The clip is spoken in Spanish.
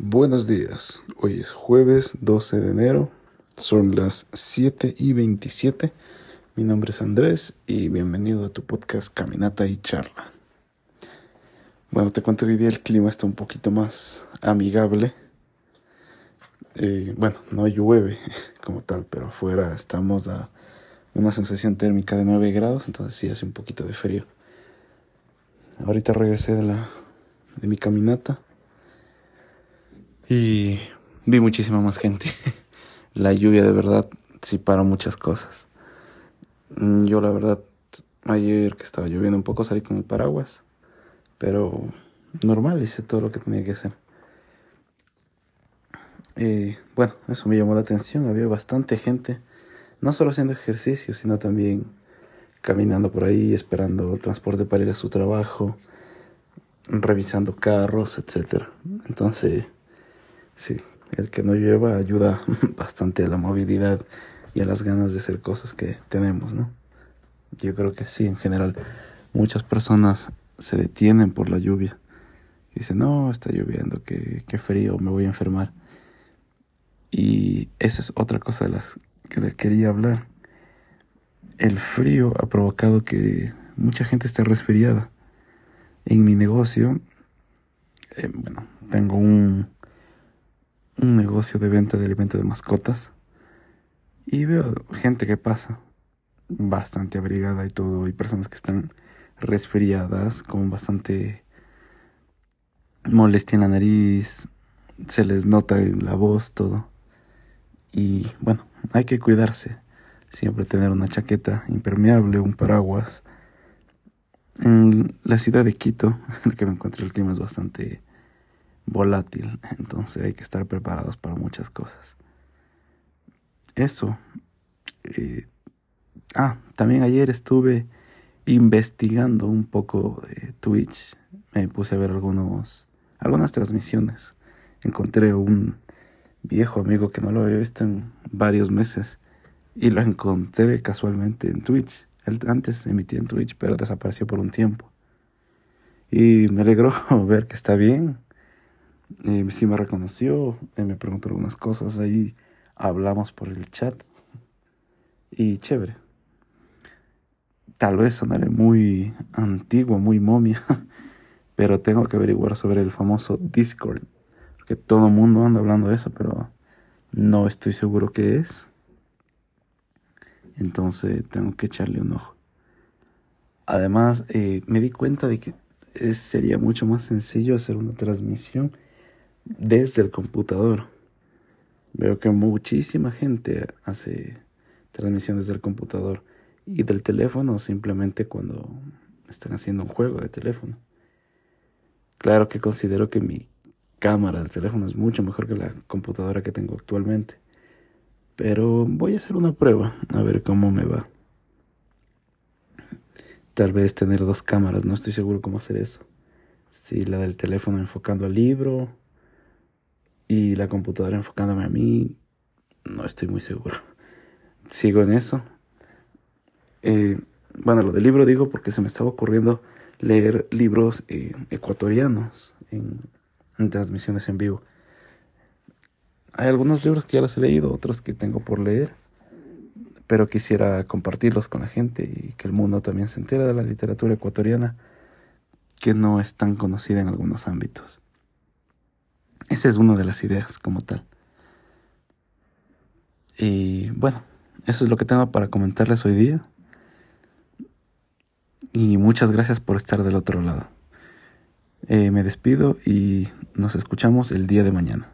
Buenos días, hoy es jueves 12 de enero, son las 7 y 27. Mi nombre es Andrés y bienvenido a tu podcast Caminata y Charla. Bueno, te cuento que hoy día el clima está un poquito más amigable. Eh, bueno, no llueve como tal, pero afuera estamos a una sensación térmica de 9 grados, entonces sí hace un poquito de frío. Ahorita regresé de la de mi caminata y vi muchísima más gente. la lluvia de verdad sí paró muchas cosas. Mm, yo la verdad ayer que estaba lloviendo un poco salí con el paraguas, pero normal hice todo lo que tenía que hacer. Y bueno, eso me llamó la atención, había bastante gente, no solo haciendo ejercicio, sino también caminando por ahí, esperando transporte para ir a su trabajo, revisando carros, etcétera. Entonces, Sí, el que no lleva ayuda bastante a la movilidad y a las ganas de hacer cosas que tenemos, ¿no? Yo creo que sí, en general, muchas personas se detienen por la lluvia. Dicen, no, está lloviendo, qué, qué frío, me voy a enfermar. Y esa es otra cosa de las que le quería hablar. El frío ha provocado que mucha gente esté resfriada. En mi negocio, eh, bueno, tengo un, un negocio de venta de alimentos de mascotas y veo gente que pasa bastante abrigada y todo y personas que están resfriadas con bastante molestia en la nariz se les nota en la voz todo. Y bueno hay que cuidarse siempre tener una chaqueta impermeable un paraguas. En la ciudad de Quito en la que me encuentro el clima es bastante volátil, entonces hay que estar preparados para muchas cosas. Eso. Eh, ah, también ayer estuve investigando un poco de Twitch. Me puse a ver algunos, algunas transmisiones. Encontré un viejo amigo que no lo había visto en varios meses y lo encontré casualmente en Twitch. Él antes emitía en Twitch, pero desapareció por un tiempo. Y me alegró ver que está bien eh, sí me reconoció, eh, me preguntó algunas cosas, ahí hablamos por el chat y chévere. Tal vez sonaré muy antiguo, muy momia, pero tengo que averiguar sobre el famoso Discord, porque todo el mundo anda hablando de eso, pero no estoy seguro qué es. Entonces tengo que echarle un ojo. Además, eh, me di cuenta de que sería mucho más sencillo hacer una transmisión desde el computador. Veo que muchísima gente hace transmisiones del computador y del teléfono simplemente cuando están haciendo un juego de teléfono. Claro que considero que mi cámara del teléfono es mucho mejor que la computadora que tengo actualmente. Pero voy a hacer una prueba a ver cómo me va. Tal vez tener dos cámaras, no estoy seguro cómo hacer eso. Si la del teléfono enfocando al libro y la computadora enfocándome a mí, no estoy muy seguro. Sigo en eso. Eh, bueno, lo del libro digo porque se me estaba ocurriendo leer libros eh, ecuatorianos en, en, transmisiones en vivo. Hay algunos libros que ya los he leído, otros que tengo por leer, pero quisiera compartirlos con la gente y que el mundo también se entere de la literatura ecuatoriana que no es tan conocida en algunos ámbitos. Esa es una de las ideas como tal. Y bueno, eso es lo que tengo para comentarles hoy día. Y muchas gracias por estar del otro lado. Eh, me despido y nos escuchamos el día de mañana.